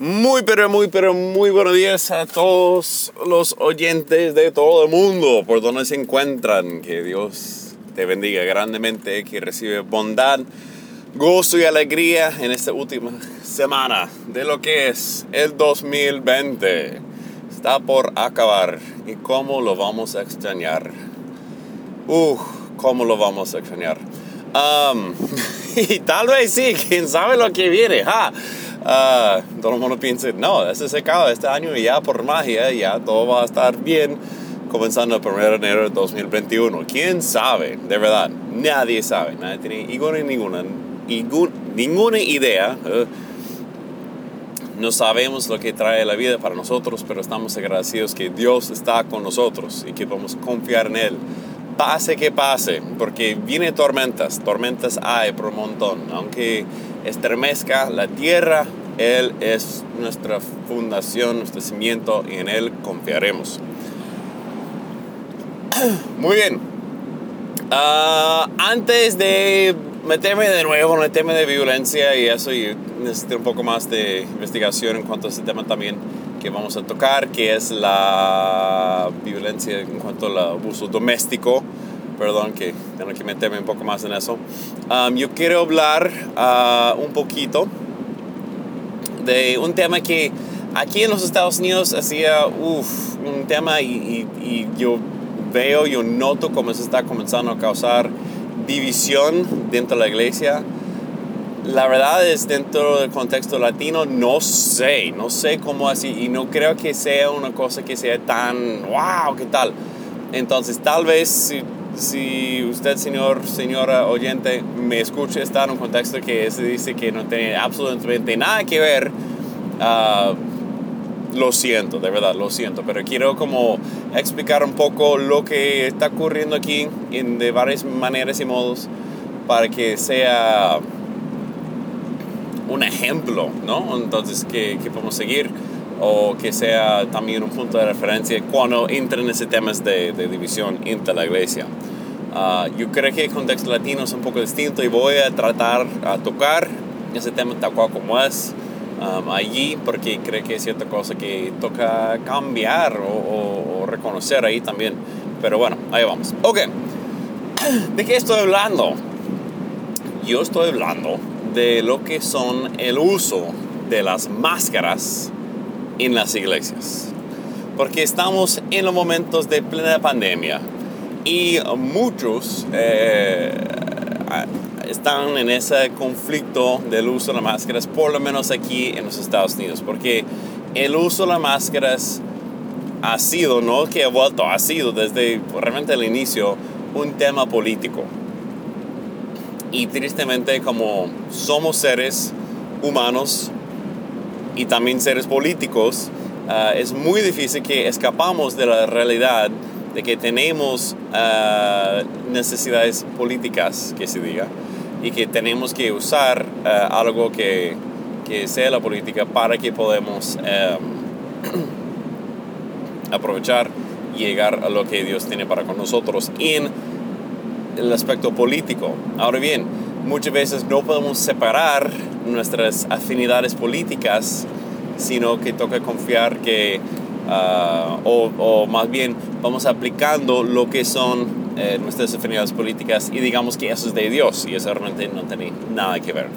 Muy, pero muy, pero muy buenos días a todos los oyentes de todo el mundo, por donde se encuentran. Que Dios te bendiga grandemente, que recibe bondad, gozo y alegría en esta última semana de lo que es el 2020. Está por acabar y cómo lo vamos a extrañar. Uf, cómo lo vamos a extrañar. Y tal vez sí, quién sabe lo que viene. ¿ja? Uh, todo el mundo piensa, no, este se acaba este año y ya por magia ya todo va a estar bien comenzando el 1 de enero de 2021. ¿Quién sabe? De verdad, nadie sabe. Nadie tiene ninguna, ninguna, ninguna idea. Uh, no sabemos lo que trae la vida para nosotros, pero estamos agradecidos que Dios está con nosotros y que podemos confiar en Él. Pase que pase, porque vienen tormentas, tormentas hay por un montón. Aunque estremezca la tierra, Él es nuestra fundación, nuestro cimiento y en Él confiaremos. Muy bien. Uh, antes de meterme de nuevo en el tema de violencia y eso, y necesito un poco más de investigación en cuanto a ese tema también que vamos a tocar, que es la violencia en cuanto al abuso doméstico. Perdón, que tengo que meterme un poco más en eso. Um, yo quiero hablar uh, un poquito de un tema que aquí en los Estados Unidos hacía un tema y, yo veo, yo noto cómo se está comenzando a causar división dentro de la iglesia. La verdad es dentro del contexto latino no sé, no sé cómo así y no creo que sea una cosa que sea tan wow, ¿qué tal? Entonces tal vez si usted señor, señora oyente me escucha está en un contexto que se dice que no tiene absolutamente nada que ver, uh, lo siento, de verdad, lo siento, pero quiero como explicar un poco lo que está ocurriendo aquí en, de varias maneras y modos para que sea un ejemplo, ¿no? Entonces, que, que podemos seguir o que sea también un punto de referencia cuando entran ese temas de, de división entre la iglesia. Uh, yo creo que el contexto latino es un poco distinto y voy a tratar a tocar ese tema tal cual como es um, allí porque creo que es cierta cosa que toca cambiar o, o, o reconocer ahí también. Pero bueno, ahí vamos. Ok, ¿de qué estoy hablando? Yo estoy hablando de lo que son el uso de las máscaras en las iglesias. Porque estamos en los momentos de plena pandemia y muchos eh, están en ese conflicto del uso de las máscaras, por lo menos aquí en los Estados Unidos. Porque el uso de las máscaras ha sido, no que ha vuelto, ha sido desde realmente el inicio un tema político y tristemente como somos seres humanos y también seres políticos, uh, es muy difícil que escapamos de la realidad de que tenemos uh, necesidades políticas, que se diga, y que tenemos que usar uh, algo que, que, sea la política para que podamos aprovechar y llegar a lo que Dios tiene para con nosotros en el aspecto político. Ahora bien, muchas veces no podemos separar nuestras afinidades políticas, sino que toca confiar que, uh, o, o, más bien vamos aplicando lo que son eh, nuestras afinidades políticas y digamos que eso es de Dios y eso realmente no tiene nada que ver.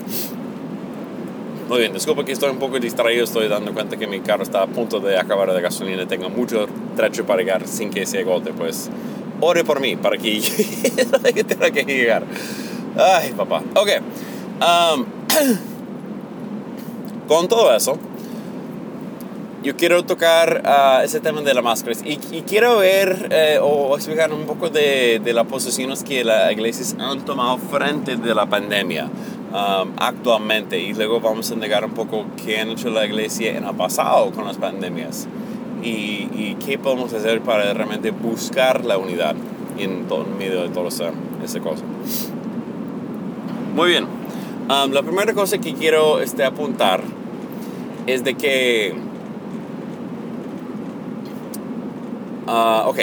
Muy bien, disculpa que estoy un poco distraído, estoy dando cuenta que mi carro está a punto de acabar de gasolina, tengo mucho trecho para llegar sin que se agote, pues ore por mí para que tenga que llegar. Ay, papá. Ok. Um, con todo eso, yo quiero tocar uh, ese tema de las máscaras y, y quiero ver eh, o explicar un poco de, de, las posiciones que las iglesias han tomado frente de la pandemia um, actualmente y luego vamos a negar un poco qué han hecho la iglesia en el pasado con las pandemias y, y qué podemos hacer para realmente buscar la unidad en, todo, en medio de toda esa, esa cosa. Muy bien. Um, la primera cosa que quiero este, apuntar es de que... Uh, ok,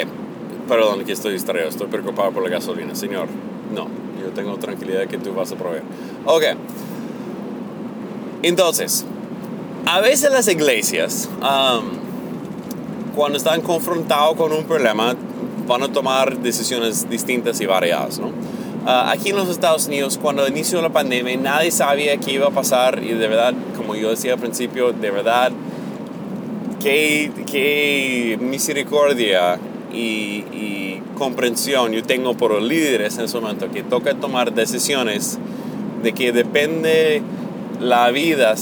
perdón que estoy distraído, estoy preocupado por la gasolina. Señor, no, yo tengo tranquilidad que tú vas a proveer. Ok, entonces, a veces las iglesias, cuando están confrontados con un problema, van a tomar decisiones distintas y variadas, ¿no? Ah, aquí en los Estados Unidos, cuando inició la pandemia, nadie sabía qué iba a pasar y de verdad, como yo decía al principio, de verdad, qué, qué misericordia y, y, comprensión yo tengo por líderes en ese momento, que toca tomar decisiones de que depende la vida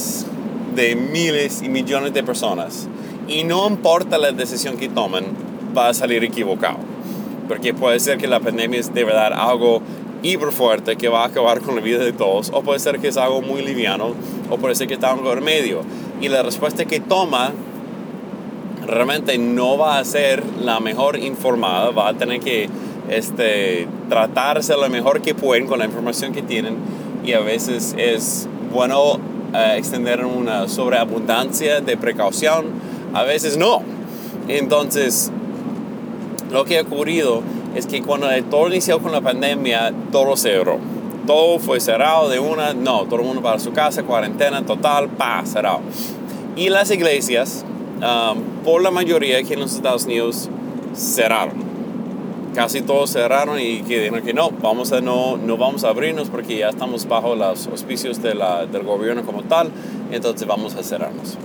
de miles y millones de personas. Y no importa la decisión que tomen, va a salir equivocado. Porque puede ser que la pandemia es de verdad algo hiper fuerte que va a acabar con la vida de todos, o puede ser que es algo muy liviano, o puede ser que está algo en medio. Y la respuesta que toma realmente no va a ser la mejor informada, va a tener que este, tratarse lo mejor que pueden con la información que tienen y a veces es bueno eh, extender una sobreabundancia de precaución, a veces no. Entonces, lo que ha ocurrido es que cuando todo inició con la pandemia, todo cerró. Todo fue cerrado de una, no, todo el mundo para su casa, cuarentena total, pa, cerrado. Y las iglesias, um, por la mayoría aquí en los Estados Unidos, cerraron. Casi todos cerraron y que dijeron que no, vamos a no, no vamos a abrirnos porque ya estamos bajo los auspicios de la, del gobierno como tal, entonces vamos a cerrarnos.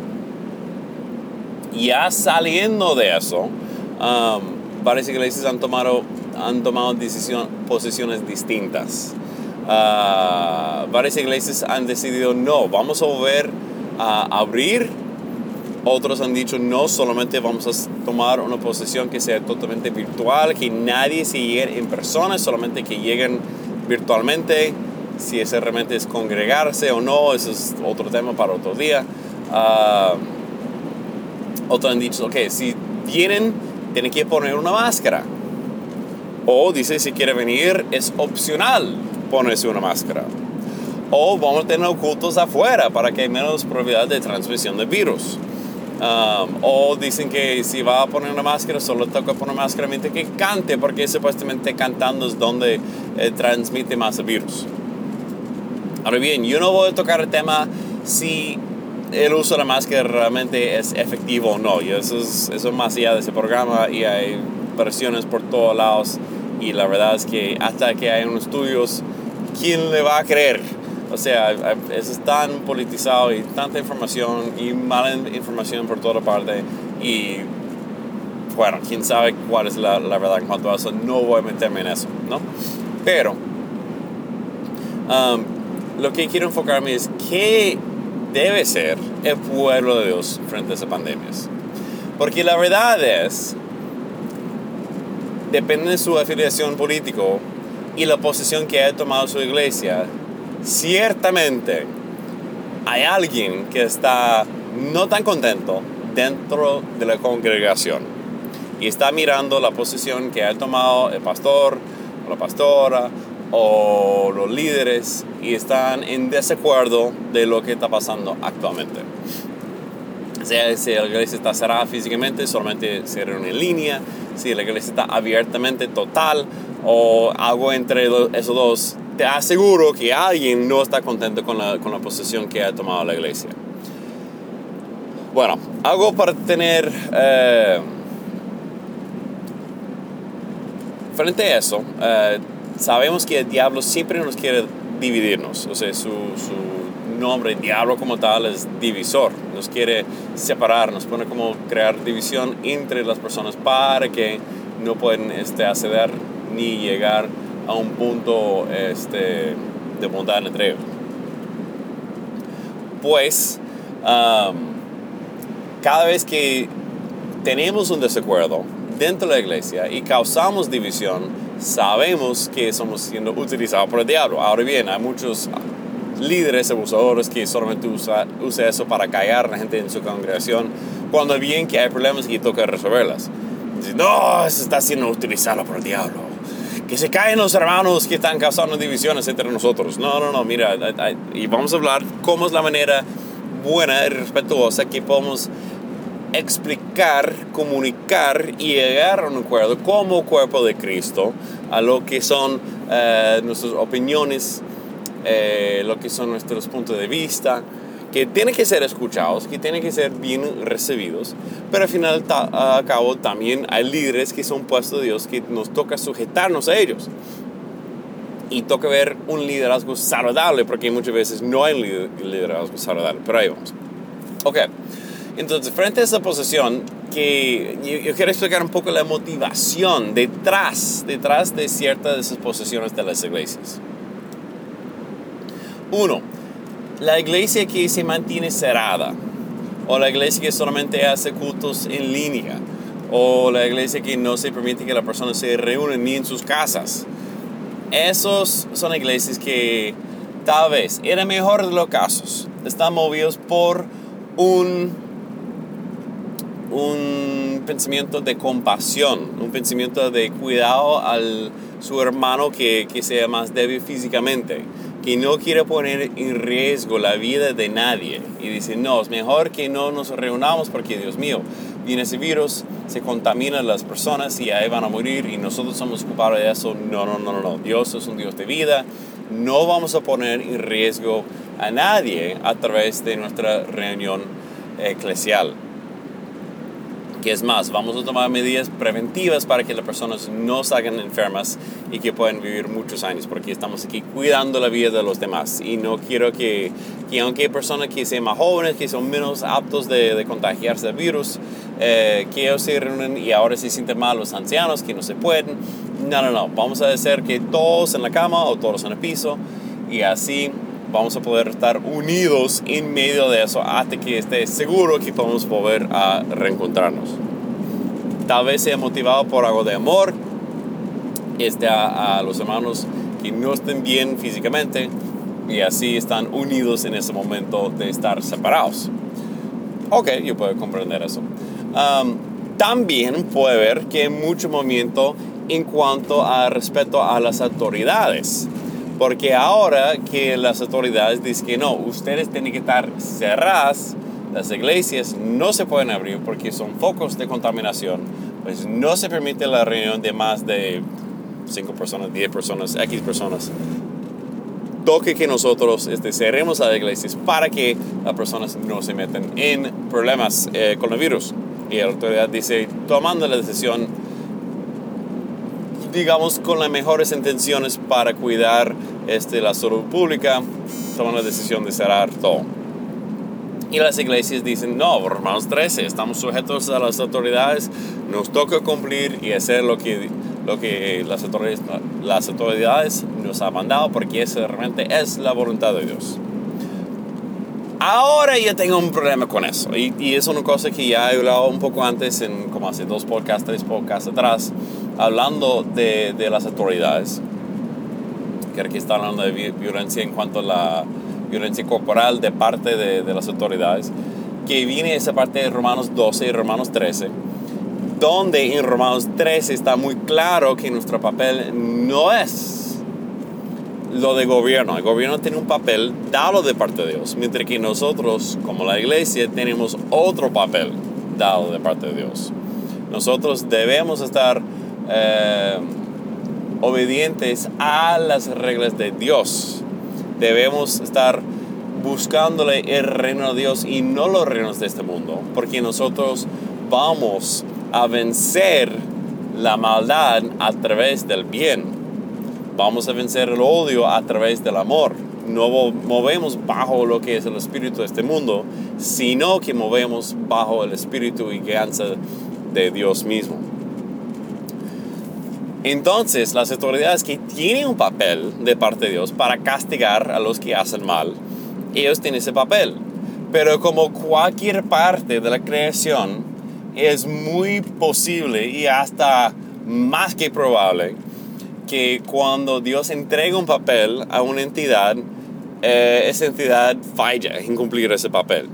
Ya saliendo de eso, um, varias iglesias han tomado han tomado decisión, posiciones distintas. Uh, varias iglesias han decidido no, vamos a volver a abrir. Otros han dicho no, solamente vamos a tomar una posición que sea totalmente virtual, que nadie se llegue en persona, solamente que lleguen virtualmente. Si ese realmente es congregarse o no, eso es otro tema para otro día. Uh, otros han dicho, ok, si vienen, tienen que poner una máscara. O dice si quiere venir es opcional ponerse una máscara. O vamos a tener ocultos afuera para que hay menos probabilidad de transmisión de virus. Um, o dicen que si va a poner una máscara, solo toca poner una máscara mientras que cante, porque supuestamente cantando es donde eh, transmite más el virus. Ahora bien, yo no voy a tocar el tema si el uso de la máscara realmente es efectivo o no. Y eso es, eso es más allá de ese programa y hay versiones por todos lados y la verdad es que hasta que hay unos estudios, ¿quién le va a creer? O sea, eso es tan politizado y tanta información y mala información por toda parte y bueno, quién sabe cuál es la, la, verdad en cuanto a eso, no voy a meterme en eso, ¿no? Pero um, lo que quiero enfocarme es qué debe ser el pueblo de Dios frente a esas pandemias. Porque la verdad es depende de su afiliación política y la posición que ha tomado su iglesia, ciertamente hay alguien que está no tan contento dentro de la congregación y está mirando la posición que ha tomado el pastor o la pastora o los líderes y están en desacuerdo de lo que está pasando actualmente. Sea si la iglesia está cerrada físicamente, solamente se reúne en línea, si la iglesia está abiertamente total o algo entre esos dos, te aseguro que alguien no está contento con la, con la posición que ha tomado la iglesia. Bueno, algo para tener eh, frente a eso, eh, sabemos que el diablo siempre nos quiere dividirnos, o sea, su, su nombre, diablo como tal, es divisor, nos quiere separar, nos pone como crear división entre las personas para que no pueden este, acceder ni llegar a un punto este, de bondad entre ellos. Pues, cada vez que tenemos un desacuerdo dentro de la iglesia y causamos división, sabemos que somos siendo utilizados por el diablo. Ahora bien, hay muchos líderes abusadores que solamente usa, usa eso para callar a la gente en su congregación cuando bien que hay problemas y toca resolverlas. Dice, no, se está siendo utilizado por el diablo. Que se caen los hermanos que están causando divisiones entre nosotros. No, no, no, mira, y vamos a hablar cómo es la manera buena y respetuosa que podemos explicar, comunicar y llegar a un acuerdo como cuerpo de Cristo a lo que son eh, nuestras opiniones, eh, lo que son nuestros puntos de vista que tienen que ser escuchados, que tienen que ser bien recibidos, pero al final a cabo también hay líderes que son puestos de Dios que nos toca sujetarnos a ellos. Y toca ver un liderazgo saludable, porque muchas veces no hay un liderazgo saludable, pero ahí vamos. Ok, entonces frente a esa posición, que yo, quiero explicar un poco la motivación detrás, detrás de ciertas de esas posiciones de las iglesias. Uno, la iglesia que se mantiene cerrada, o la iglesia que solamente hace cultos en línea, o la iglesia que no se permite que la persona se reúne ni en sus casas. Esos son iglesias que tal vez, en el mejor de los casos, están movidos por un, un pensamiento de compasión, un pensamiento de cuidado a su hermano que, que sea más débil físicamente que no quiere poner en riesgo la vida de nadie y dice, no, es mejor que no nos reunamos porque, Dios mío, viene ese virus, se contaminan las personas y ahí van a morir y nosotros somos culpables de eso. No, no, no, no, Dios es un Dios de vida. No vamos a poner en riesgo a nadie a través de nuestra reunión eclesial que es más, vamos a tomar medidas preventivas para que las personas no salgan enfermas y que puedan vivir muchos años, porque estamos aquí cuidando la vida de los demás. Y no quiero que, que aunque hay personas que sean más jóvenes, que son menos aptos de, de contagiarse del virus, eh, que ellos se reúnen y ahora se sienten mal los ancianos, que no se pueden. No, no, no. Vamos a hacer que todos en la cama o todos en el piso y así vamos a poder estar unidos en medio de eso hasta que esté seguro que podemos volver a reencontrarnos. Tal vez sea motivado por algo de amor este, a, a los hermanos que no estén bien físicamente y así están unidos en ese momento de estar separados. Ok, yo puedo comprender eso. También puede ver que hay mucho movimiento en cuanto a respeto a las autoridades. Porque ahora que las autoridades dicen que no, ustedes tienen que estar cerradas, las iglesias no se pueden abrir porque son focos de contaminación, pues no se permite la reunión de más de 5 personas, 10 personas, X personas. Toque que nosotros este, cerremos las iglesias para que las personas no se metan en problemas eh, con el virus. Y la autoridad dice, tomando la decisión, digamos, con las mejores intenciones para cuidar este, la salud pública, toman la decisión de cerrar todo. Y las iglesias dicen, no, Romanos 13, estamos sujetos a las autoridades, nos toca cumplir y hacer lo que, lo que las, autoridades, las autoridades nos han mandado porque eso realmente es la voluntad de Dios. Ahora yo tengo un problema con eso y, y, es una cosa que ya he hablado un poco antes, en, como hace dos podcasts, tres podcasts atrás, hablando de, de las autoridades que aquí está hablando de violencia en cuanto a la violencia corporal de parte de, de las autoridades, que viene esa parte de Romanos 12 y Romanos 13, donde en Romanos 13 está muy claro que nuestro papel no es lo de gobierno. El gobierno tiene un papel dado de parte de Dios, mientras que nosotros, como la iglesia, tenemos otro papel dado de parte de Dios. Nosotros debemos estar eh, obedientes a las reglas de Dios. Debemos estar buscándole el reino de Dios y no los reinos de este mundo, porque nosotros vamos a vencer la maldad a través del bien. Vamos a vencer el odio a través del amor. No movemos bajo lo que es el espíritu de este mundo, sino que movemos bajo el espíritu y guianza de Dios mismo. Entonces, las autoridades que tienen un papel de parte de Dios para castigar a los que hacen mal, ellos tienen ese papel. Pero como cualquier parte de la creación, es muy posible y hasta más que probable que cuando Dios entrega un papel a una entidad, eh, esa entidad falla en cumplir ese papel.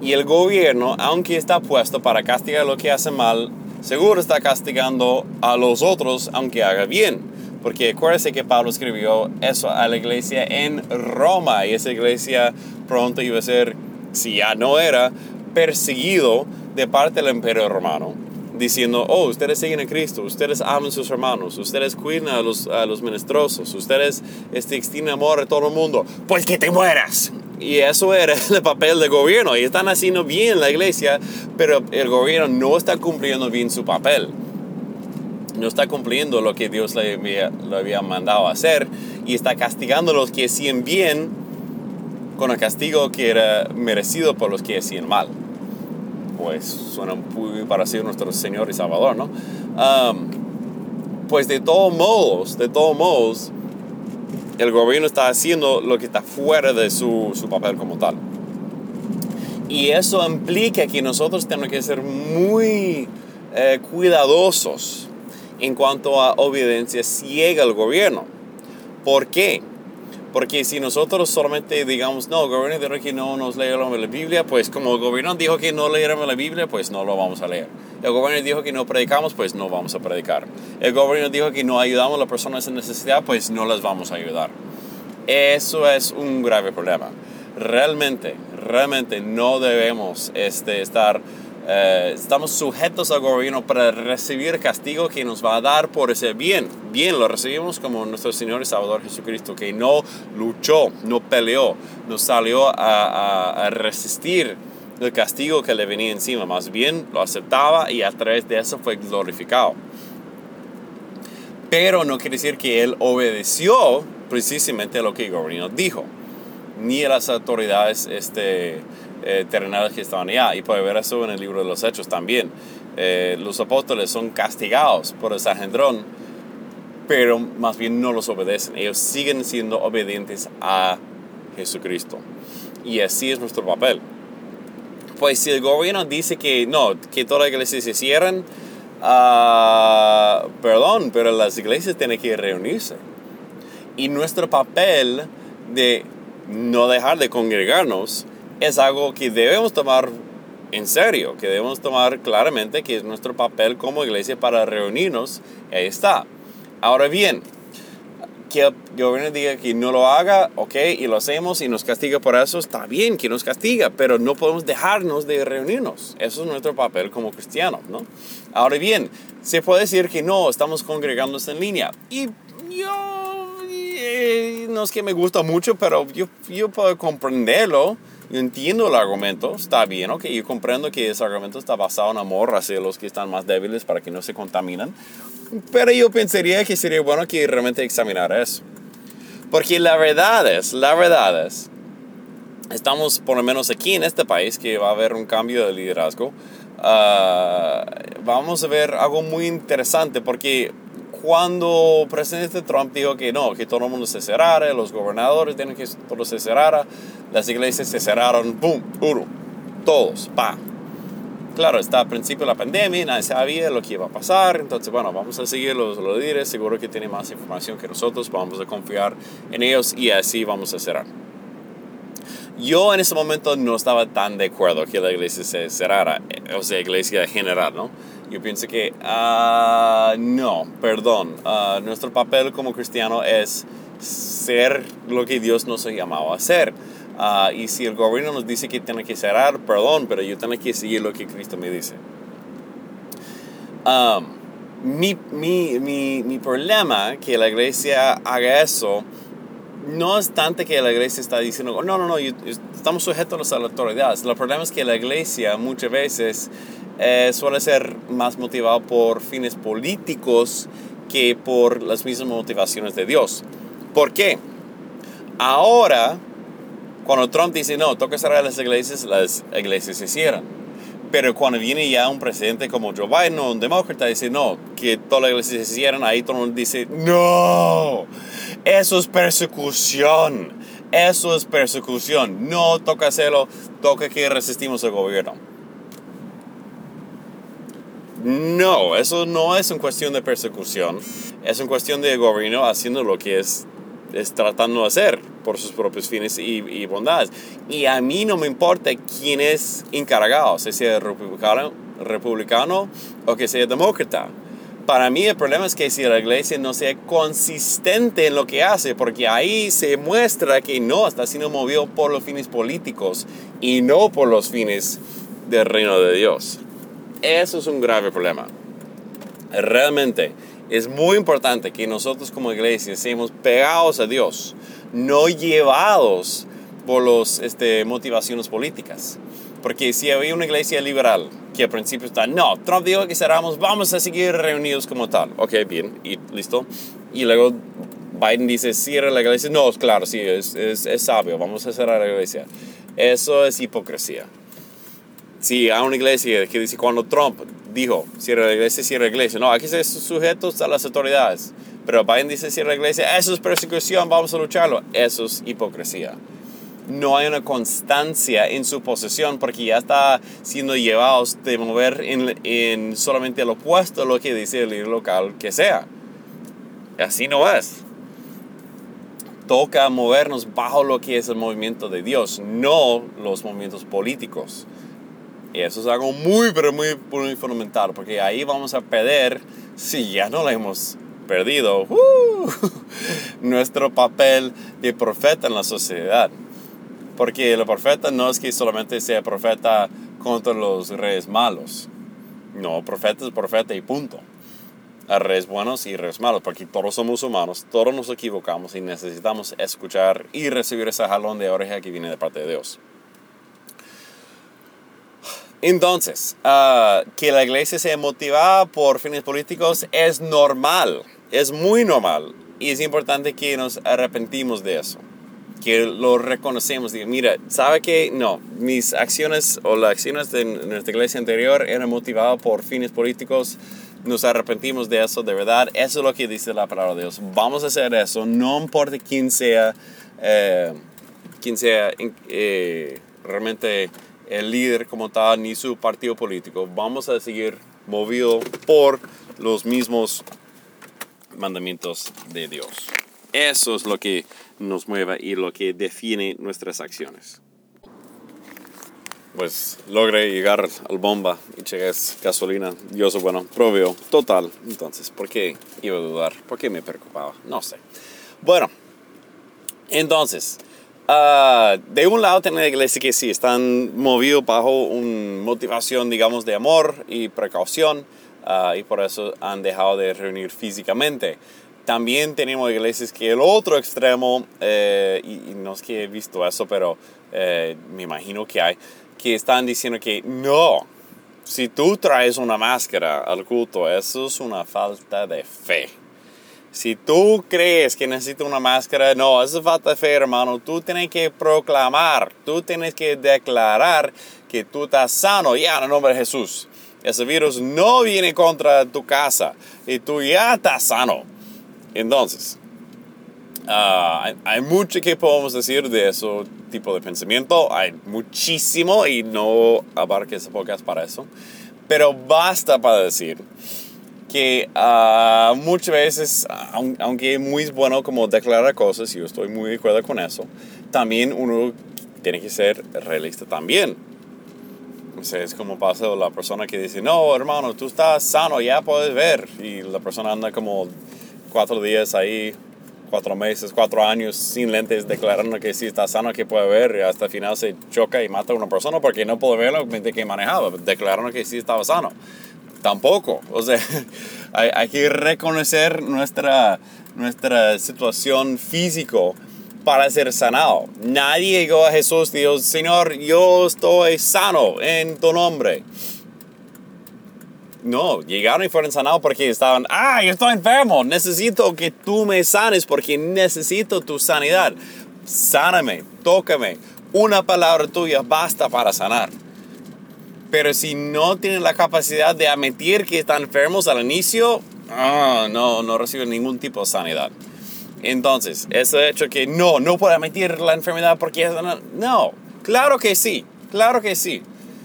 Y el gobierno, aunque está puesto para castigar a los que hacen mal, seguro está castigando a los otros aunque haga bien. Porque acuérdense que Pablo escribió eso a la iglesia en Roma y esa iglesia pronto iba a ser, si ya no era, perseguido de parte del imperio romano. Diciendo, oh, ustedes siguen a Cristo, ustedes aman a sus hermanos, ustedes cuidan a los, a los menesterosos, ustedes este, extienden amor a todo el mundo, pues que te mueras. Y eso era el papel del gobierno. Y están haciendo bien la iglesia, pero el gobierno no está cumpliendo bien su papel. No está cumpliendo lo que Dios le había, le había mandado hacer y está castigando a los que hacían bien con el castigo que era merecido por los que hacían mal. Pues suena muy parecido a nuestro Señor y Salvador, ¿no? Um, pues de todos modos, de todos modos, el gobierno está haciendo lo que está fuera de su, su papel como tal. Y eso implica que nosotros tenemos que ser muy eh, cuidadosos en cuanto a obediencia ciega al gobierno. ¿Por qué? Porque si nosotros solamente digamos, no, el gobierno dijo que no nos leemos la Biblia, pues como el gobierno dijo que no leeremos la Biblia, pues no lo vamos a leer. El gobierno dijo que no predicamos, pues no vamos a predicar. El gobierno dijo que no ayudamos a las personas en necesidad, pues no las vamos a ayudar. Eso es un grave problema. Realmente, realmente no debemos este, estar eh, estamos sujetos al gobierno para recibir castigo que nos va a dar por ese bien. Bien, lo recibimos como nuestro Señor y Salvador Jesucristo, que no luchó, no peleó, no salió a, a resistir el castigo que le venía encima, más bien lo aceptaba y a través de eso fue glorificado. Pero no quiere decir que él obedeció precisamente a lo que el gobierno dijo, ni a las autoridades este, eh, terrenales que estaban allá. Y puede ver eso en el libro de los Hechos también. Eh, los apóstoles son castigados por el Sanhedrón, pero más bien no los obedecen. Ellos siguen siendo obedientes a Jesucristo. Y así es nuestro papel. Pues si el gobierno dice que no, que todas las iglesias se cierran, uh, perdón, pero las iglesias tienen que reunirse. Y nuestro papel de no dejar de congregarnos es algo que debemos tomar en serio, que debemos tomar claramente que es nuestro papel como iglesia para reunirnos. Ahí está. Ahora bien, que el gobierno diga que no lo haga, ok, y lo hacemos y nos castiga por eso, está bien que nos castiga, pero no podemos dejarnos de reunirnos. Eso es nuestro papel como cristianos, ¿no? Ahora bien, se puede decir que no, estamos congregándonos en línea. Y yo, eh, no es que me gusta mucho, pero yo, yo puedo comprenderlo yo entiendo el argumento, está bien, ok, yo comprendo que ese argumento está basado en amor hacia los que están más débiles para que no se contaminan, pero yo pensaría que sería bueno que realmente examinara eso. Porque la verdad es, la verdad es, estamos por lo menos aquí en este país que va a haber un cambio de liderazgo, ah, vamos a ver algo muy interesante porque cuando el presidente Trump dijo que no, que todo el mundo se cerrara, los gobernadores tienen que todo se cerrara, las iglesias se cerraron, ¡pum! Uno, todos, pa. Claro, está al principio de la pandemia, nadie sabía lo que iba a pasar, entonces bueno, vamos a seguir los, los líderes, seguro que tienen más información que nosotros, vamos a confiar en ellos y así vamos a cerrar. Yo en ese momento no estaba tan de acuerdo que la iglesia se cerrara, eh, o sea, iglesia general, ¿no? Yo pienso que uh, no, perdón. Uh, nuestro papel como cristiano es ser lo que Dios nos ha llamado a ser. Uh, y si el gobierno nos dice que tiene que cerrar, perdón, pero yo tengo que seguir lo que Cristo me dice. Um, mi, mi, mi, mi problema que la iglesia haga eso no es tanto que la iglesia está diciendo, no, no, no, estamos sujetos a las autoridades. El problema es que la iglesia muchas veces eh, suele ser más motivado por fines políticos que por las mismas motivaciones de Dios. ¿Por qué? Ahora, cuando Trump dice, no, toca cerrar las iglesias, las iglesias se cierran. Pero cuando viene ya un presidente como Joe Biden o un demócrata dice, no, que todas las iglesias se cierran, ahí todo dice, no, eso es persecución. Eso es persecución. No toca hacerlo, toca que resistimos al gobierno. No, eso no es una cuestión de persecución, es una cuestión de gobierno haciendo lo que es, es tratando de hacer por sus propios fines y, bondades. Y a mí no me importa quién es encargado, si sea republicano, republicano o que sea demócrata. Para mí el problema es que si la iglesia no sea consistente en lo que hace, porque ahí se muestra que no está siendo movido por los fines políticos y no por los fines del reino de Dios. Eso es un grave problema. Realmente es muy importante que nosotros como iglesia seamos pegados a Dios, no llevados por las este, motivaciones políticas. Porque si había una iglesia liberal que al principio está, no, Trump dijo que cerramos, vamos a seguir reunidos como tal. Ok, bien, y listo. Y luego Biden dice, cierra la iglesia. No, claro, sí, es, es, es sabio, vamos a cerrar la iglesia. Eso es hipocresía. Si hay una iglesia que dice, cuando Trump dijo, cierra la iglesia, cierra la iglesia. No, aquí se sujetos a las autoridades. Pero Biden dice, cierra la iglesia, eso es persecución, vamos a lucharlo. Eso es hipocresía no hay una constancia en su posesión porque ya está siendo llevados de mover en, en solamente el opuesto a lo que dice el líder local que sea. Así no es. Toca movernos bajo lo que es el movimiento de Dios, no los movimientos políticos. Y eso es algo muy, pero muy, muy fundamental, porque ahí vamos a perder, si ya no lo hemos perdido, ¡uh! nuestro papel de profeta en la sociedad. Porque el profeta no es que solamente sea profeta contra los reyes malos. No, profeta es profeta y punto. A reyes buenos y reyes malos, porque todos somos humanos, todos nos equivocamos y necesitamos escuchar y recibir ese jalón de oreja que viene de parte de Dios. Entonces, ah, que la iglesia sea motivada por fines políticos es normal, es muy normal y es importante que nos arrepentimos de eso que lo reconocemos. Digo, mira, ¿sabe que No, mis acciones o las acciones de nuestra iglesia anterior eran motivadas por fines políticos. Nos arrepentimos de eso, de verdad. Eso es lo que dice la palabra de Dios. Vamos a hacer eso, no importa quién sea, eh, eh, realmente el líder como tal, ni su partido político. Vamos a seguir movido por los mismos mandamientos de Dios. Eso es lo que nos mueve y lo que define nuestras acciones. Pues logré llegar al bomba y chequé gasolina. Yo soy bueno, proveo total. Entonces, ¿por qué iba a dudar? ¿Por qué me preocupaba? No sé. Bueno, entonces, ah, de un lado tiene la que sí, están movidos bajo una motivación, digamos, de amor y precaución. Ah, y por eso han dejado de reunir físicamente. También tenemos iglesias que el otro extremo, eh, y, no es que he visto eso, pero eh, me imagino que hay, que están diciendo que no, si tú traes una máscara al culto, eso es una falta de fe. Si tú crees que necesitas una máscara, no, eso es falta de fe, hermano. Tú tienes que proclamar, tú tienes que declarar que tú estás sano ya en el nombre de Jesús. Ese virus no viene contra tu casa y tú ya estás sano. Entonces, ah, hay, mucho que podemos decir de ese tipo de pensamiento. Hay muchísimo y no abarques pocas para eso. Pero basta para decir que uh, muchas veces, aunque es muy bueno como declarar cosas, y yo estoy muy de acuerdo con eso, también uno tiene que ser realista también. O sea, es como pasa la persona que dice, no, hermano, tú estás sano, ya puedes ver. Y la persona anda como cuatro días ahí, cuatro meses, cuatro años sin lentes, declarando que sí está sano, que puede ver, y hasta el final se choca y mata a una persona porque no puede verlo mientras que manejaba, declarando que sí estaba sano. Tampoco, o sea, hay, que reconocer nuestra, nuestra situación físico para ser sanado. Nadie llegó a Jesús y dijo, Señor, yo estoy sano en tu nombre. No, llegaron y fueron sanados porque estaban, ah, yo estoy enfermo, necesito que tú me sanes porque necesito tu sanidad. Sáname, tócame. Una palabra tuya basta para sanar. Pero si no tienen la capacidad de admitir que están enfermos al inicio, ah, no, no reciben ningún tipo de sanidad. Entonces, eso hecho que no, no puedo admitir la enfermedad porque no, claro que sí, claro que sí.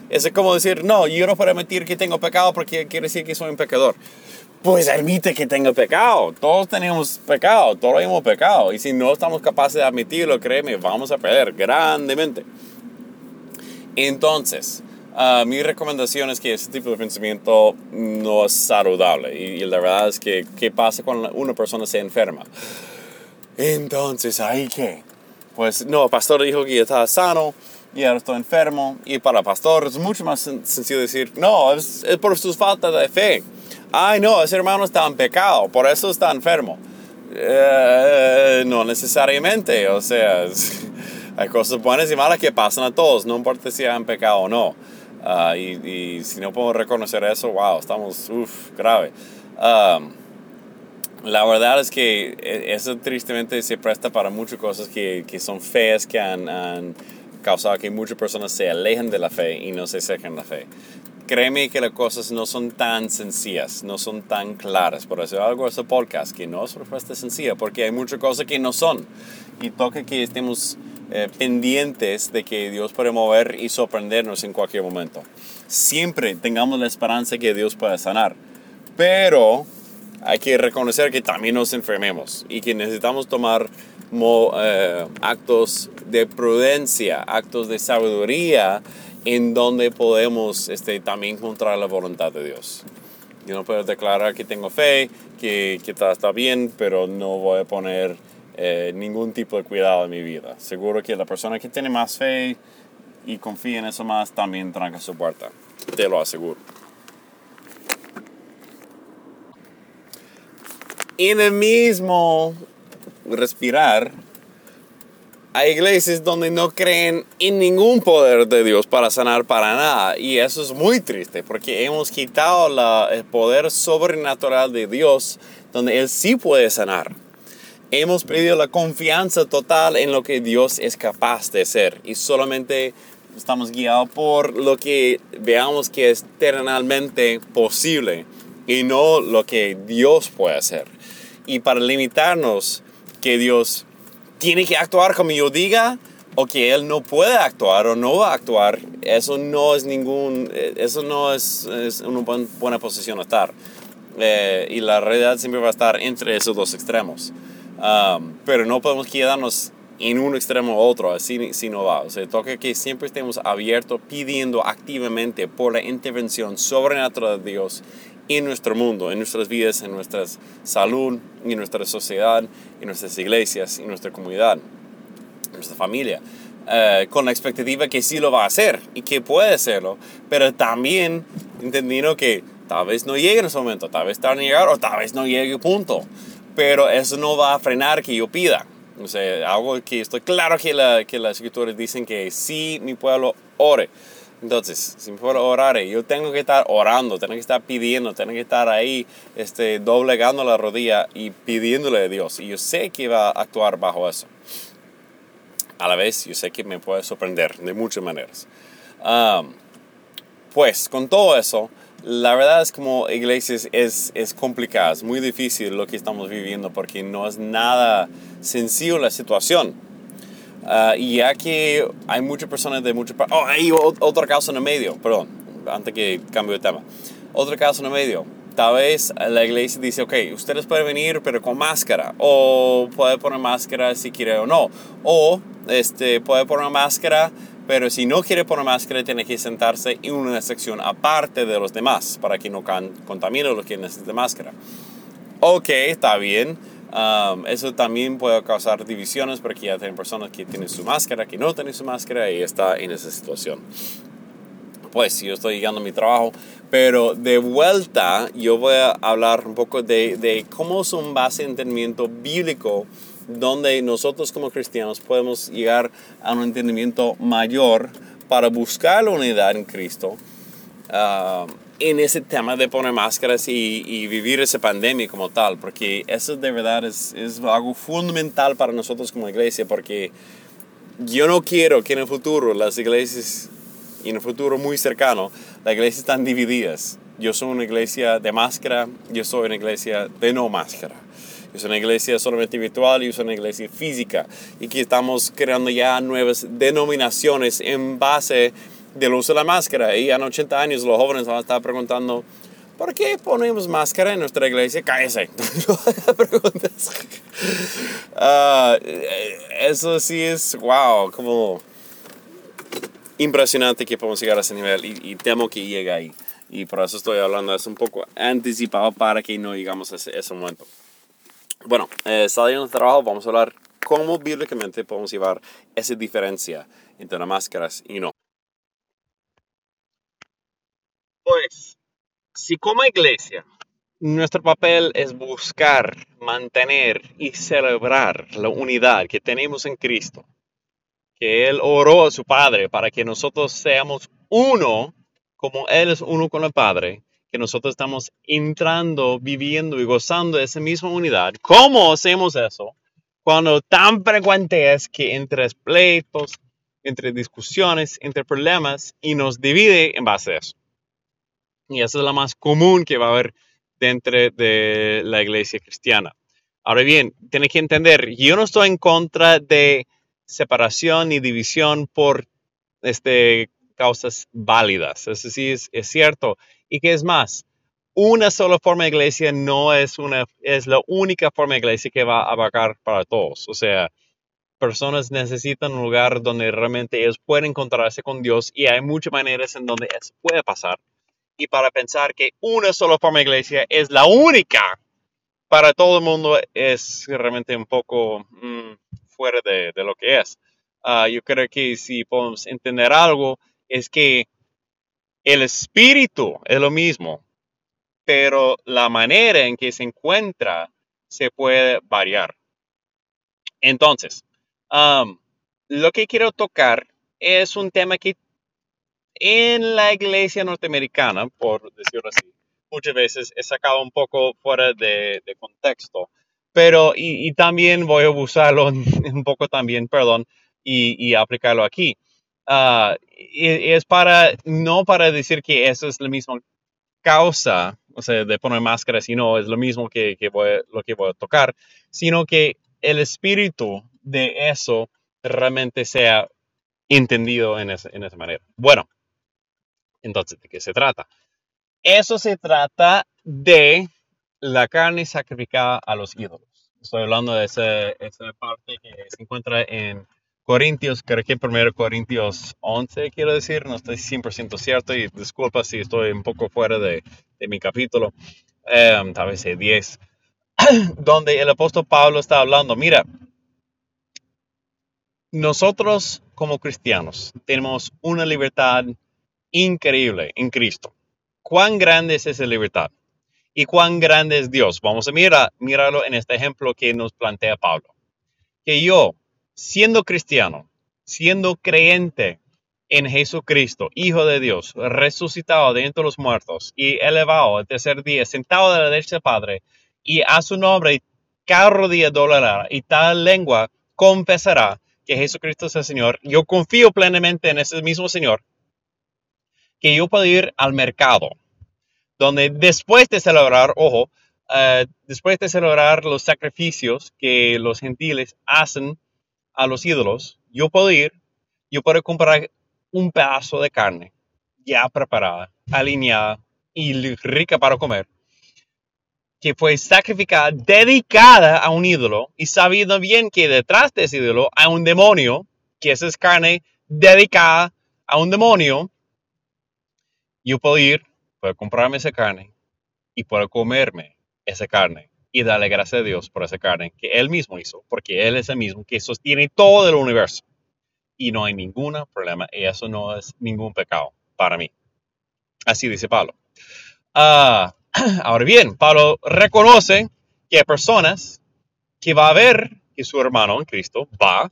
Es como decir, no, yo no puedo admitir que tengo pecado porque quiere decir que soy un pecador. Pues admite que tengo pecado. Todos tenemos pecado, todos hemos pecado. Y si no estamos capaces de admitirlo, créeme, vamos a perder grandemente. Entonces, uh, mi recomendación es que ese tipo de pensamiento no es saludable. Y, y, la verdad es que, ¿qué pasa cuando una persona se enferma? Entonces, ¿ahí qué? Pues no, el pastor dijo que estaba sano y ahora estoy enfermo. Y para el pastor es mucho más sencillo decir, no, es, por sus falta de fe. Ay, no, ese hermano está en pecado, por eso está enfermo. Eh, no necesariamente, o sea, hay cosas buenas y malas que pasan a todos, no importa si han pecado o no. Ah, y, si no podemos reconocer eso, wow, estamos, uff, grave. Um, la verdad es que e, eso tristemente se presta para muchas cosas que, que son feas, que han, han, causado que muchas personas se alejen de la fe y no se acerquen la fe. Créeme que las cosas no son tan sencillas, no son tan claras. Por eso algo este podcast, que no es respuesta sencilla, porque hay muchas cosas que no son. Y toca que estemos eh, pendientes de que Dios puede mover y sorprendernos en cualquier momento. Siempre tengamos la esperanza que Dios pueda sanar. Pero hay que reconocer que también nos enfermemos y que necesitamos tomar eh, actos de prudencia, actos de sabiduría en donde podemos este, también encontrar la voluntad de Dios. Yo no puedo declarar que tengo fe, que, que todo está bien, pero no voy a poner eh, ningún tipo de cuidado en mi vida. Seguro que la persona que tiene más fe y confía en eso más también tranca su puerta. Te lo aseguro. en el mismo respirar, hay iglesias donde no creen en ningún poder de Dios para sanar para nada. Y eso es muy triste porque hemos quitado el poder sobrenatural de Dios donde Él sí puede sanar. Hemos perdido la confianza total en lo que Dios es capaz de hacer y solamente estamos guiados por lo que veamos que es eternamente posible y no lo que Dios puede hacer y para limitarnos que Dios tiene que actuar como yo diga o que Él no puede actuar o no va a actuar, eso no es ningún, eso no es, una buena posición a estar. Eh, y la realidad siempre va a estar entre esos dos extremos. Um, pero no podemos quedarnos en un extremo u otro, así, así no va. O sea, toca que siempre estemos abiertos pidiendo activamente por la intervención sobrenatural de Dios en nuestro mundo, en nuestras vidas, en nuestra salud, en nuestra sociedad, en nuestras iglesias, en nuestra comunidad, en nuestra familia. Eh, con la expectativa que sí lo va a hacer y que puede hacerlo, pero también entendiendo que tal vez no llegue en ese momento, tal vez tarde en llegar o tal vez no llegue punto, pero eso no va a frenar que yo pida. O sea, algo que estoy claro que, la, que las escrituras dicen que sí mi pueblo ore. Entonces, si me puedo orar, yo tengo que estar orando, tengo que estar pidiendo, tengo que estar ahí este, doblegando la rodilla y pidiéndole a Dios. Y yo sé que va a actuar bajo eso. A la vez, yo sé que me puede sorprender de muchas maneras. pues, con todo eso, la verdad es como iglesias es, es complicado, es muy difícil lo que estamos viviendo porque no es nada sencillo la situación. Uh, y ya hay muchas personas de muchas partes. Oh, hay otro caso en el medio, perdón, antes que cambie de tema. Otro caso en el medio. Tal vez la iglesia dice, ok, ustedes pueden venir pero con máscara. O puede poner máscara si quiere o no. O este, puede poner máscara, pero si no quiere poner máscara, tiene que sentarse en una sección aparte de los demás para que no contamine los que necesitan máscara. Ok, está bien Um, eso también puede causar divisiones porque ya tienen personas que tienen su máscara, que no tienen su máscara y está en esa situación. Pues yo estoy llegando a mi trabajo, pero de vuelta yo voy a hablar un poco de, de cómo es un base de entendimiento bíblico donde nosotros como cristianos podemos llegar a un entendimiento mayor para buscar la unidad en Cristo. Uh, en ese tema de poner máscaras y, vivir esa pandemia como tal, porque eso de verdad es, es, algo fundamental para nosotros como iglesia, porque yo no quiero que en el futuro las iglesias, y en el futuro muy cercano, las iglesias están divididas. Yo soy una iglesia de máscara, yo soy una iglesia de no máscara. Soy una iglesia solamente virtual y soy una iglesia física. Y que estamos creando ya nuevas denominaciones en base del uso de la máscara. Y en 80 años los jóvenes van a estar preguntando, ¿por qué ponemos máscara en nuestra iglesia? Cállese. preguntas. Ah, eso sí es, wow, como impresionante que podemos llegar a ese nivel y, temo que llegue ahí. Y por eso estoy hablando es un poco anticipado para que no llegamos a ese, momento. Bueno, eh, saliendo del trabajo vamos a hablar cómo bíblicamente podemos llevar esa diferencia entre las máscaras y no. Pues, si como iglesia nuestro papel es buscar, mantener y celebrar la unidad que tenemos en Cristo, que Él oró a su Padre para que nosotros seamos uno, como Él es uno con el Padre, que nosotros estamos entrando, viviendo y gozando de esa misma unidad. ¿Cómo hacemos eso? Cuando tan frecuente es que entre pleitos, entre discusiones, entre problemas, y nos divide en base a eso. Y esa es la más común que va a haber dentro de la iglesia cristiana. Ahora bien, tiene que entender, yo no estoy en contra de separación y división por este, causas válidas. Eso sí es, cierto. Y que es más, una sola forma de iglesia no es, una, es la única forma de iglesia que va a abarcar para todos. O sea, personas necesitan un lugar donde realmente ellos pueden encontrarse con Dios y hay muchas maneras en donde eso puede pasar. Y para pensar que una sola forma de iglesia es la única para todo el mundo es realmente un poco mm, fuera de, lo que es. Uh, yo creo que si podemos entender algo es que el espíritu es lo mismo, pero la manera en que se encuentra se puede variar. Entonces, um, lo que quiero tocar es un tema que en la iglesia norteamericana, por decirlo así, muchas veces he sacado un poco fuera de, contexto, pero y, también voy a usarlo un poco también, perdón, y, aplicarlo aquí. Uh, es para, no para decir que eso es la misma causa, o sea, de poner máscaras, sino es lo mismo que, que voy, lo que voy a tocar, sino que el espíritu de eso realmente sea entendido en, en esa manera. Bueno, entonces, ¿de qué se trata? Eso se trata de la carne sacrificada a los ídolos. Estoy hablando de esa, esa parte que se encuentra en Corintios, creo que primero Corintios 11, quiero decir, no estoy 100% cierto y disculpa si estoy un poco fuera de, de mi capítulo, um, tal vez 10, donde el apóstol Pablo está hablando, mira, nosotros como cristianos tenemos una libertad increíble en Cristo. ¿Cuán grande es esa libertad? ¿Y cuán grande es Dios? Vamos a mirar, mirarlo en este ejemplo que nos plantea Pablo. Que yo, siendo cristiano, siendo creyente en Jesucristo, Hijo de Dios, resucitado de entre los muertos y elevado al tercer día, sentado a la derecha del Padre, y a su nombre cada rodilla doblará y tal lengua confesará que Jesucristo es el Señor. Yo confío plenamente en ese mismo Señor, que yo puedo ir al mercado, donde después de celebrar, ojo, uh, después de celebrar los sacrificios que los gentiles hacen a los ídolos, yo puedo ir, yo puedo comprar un pedazo de carne ya preparada, alineada y rica para comer, que fue sacrificada, dedicada a un ídolo y sabiendo bien que detrás de ese ídolo hay un demonio, que esa es carne dedicada a un demonio, yo puedo ir, puedo comprarme esa carne y puedo comerme esa carne y darle gracias a Dios por esa carne que Él mismo hizo, porque Él es el mismo que sostiene todo el universo. Y no hay ningún problema, y eso no es ningún pecado para mí. Así dice Pablo. Ah, ahora bien, Pablo reconoce que hay personas que va a ver que su hermano en Cristo va,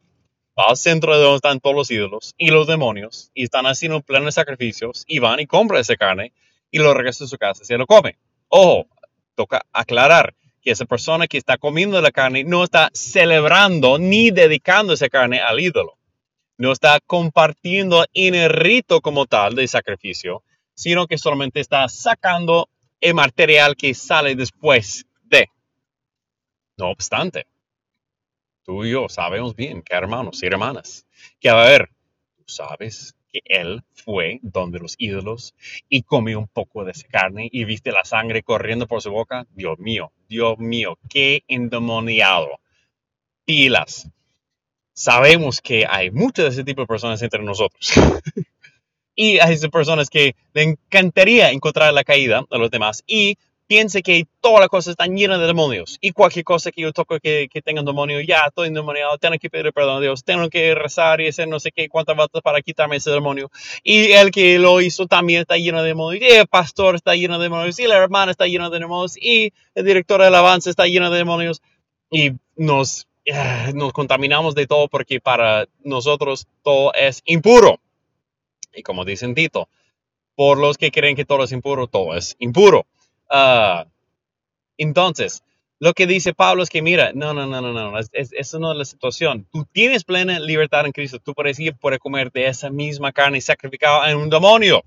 va al centro de donde están todos los ídolos y los demonios y están haciendo un plan de sacrificios y van y compran esa carne y lo regresan a su casa y se lo come. Ojo, toca aclarar que esa persona que está comiendo la carne no está celebrando ni dedicando esa carne al ídolo. No está compartiendo en el rito como tal de sacrificio, sino que solamente está sacando el material que sale después de. No obstante, tú y yo sabemos bien que hermanos y hermanas, que a ver, tú sabes que él fue donde los ídolos y comió un poco de esa carne y viste la sangre corriendo por su boca. Dios mío, Dios mío, qué endemoniado. Pilas. Sabemos que hay muchas de ese tipo de personas entre nosotros. y hay esas personas que le encantaría encontrar la caída a los demás y piense que todas las cosas están llenas de demonios y cualquier cosa que yo toco que, que tenga un demonio, ya estoy endemoniado, tengo que pedir perdón a Dios, tengo que rezar y hacer no sé qué cuántas vueltas para quitarme ese demonio. Y el que lo hizo también está lleno de demonios, y el pastor está lleno de demonios, y la hermana está llena de demonios, y el director de alabanza está lleno de demonios. Y nos eh, nos contaminamos de todo porque para nosotros todo es impuro. Y como dicen Tito, por los que creen que todo es impuro, todo es impuro. Uh, entonces, lo que dice Pablo es que, mira, no, no, no, no, no, es, es, esa no es la situación. Tú tienes plena libertad en Cristo. Tú puedes ir, puedes comer de esa misma carne sacrificada en un demonio.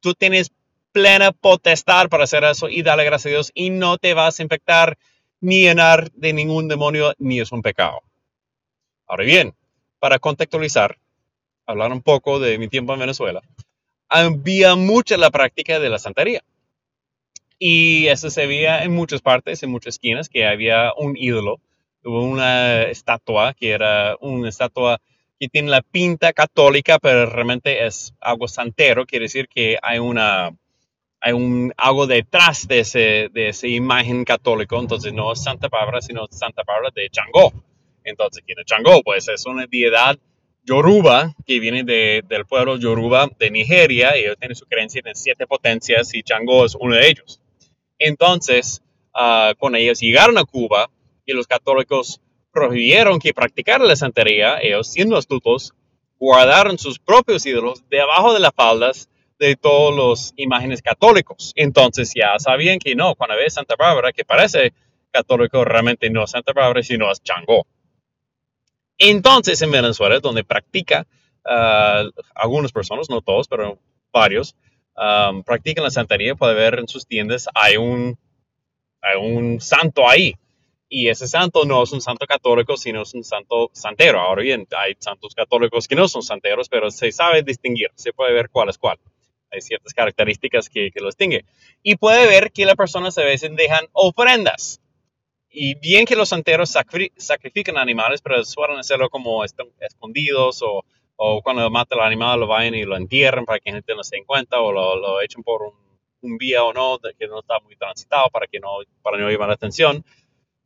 Tú tienes plena potestad para hacer eso y darle gracias a Dios y no te vas a infectar ni llenar de ningún demonio ni es un pecado. Ahora bien, para contextualizar, hablar un poco de mi tiempo en Venezuela, había mucha la práctica de la santería. Y eso se veía en muchas partes, en muchas esquinas, que había un ídolo, una estatua que era una estatua que tiene la pinta católica, pero realmente es algo santero, quiere decir que hay una hay un algo detrás de ese de esa imagen católico, entonces no es Santa Bárbara, sino Santa Bárbara de Changó. Entonces, ¿quién es Changó? Pues es una deidad Yoruba, que viene de, del pueblo Yoruba de Nigeria, y ellos tienen su creencia en siete potencias y Changó es uno de ellos. Entonces, uh, cuando ellos llegaron a Cuba y los católicos prohibieron que practicaran la santería, ellos siendo astutos, guardaron sus propios ídolos debajo de las faldas de todos los imágenes católicos. Entonces ya sabían que no, cuando ves Santa Bárbara, que parece católico, realmente no es Santa Bárbara, sino es Changó. Entonces, en Venezuela, donde practica uh, algunas personas, no todos, pero varios, um, practican la santería, puede ver en sus tiendas, hay un, hay un santo ahí. Y ese santo no es un santo católico, sino es un santo santero. Ahora bien, hay santos católicos que no son santeros, pero se sabe distinguir, se puede ver cuál es cuál. Hay ciertas características que, que lo distinguen. Y puede ver que las personas a veces dejan ofrendas y bien que los santeros sacrifican animales, pero suelen hacerlo como escondidos o, o cuando mata el animal lo vayan y lo entierran para que la gente no se den cuenta o lo, lo echen por un, un, vía o no que no está muy transitado para que no, para no la atención.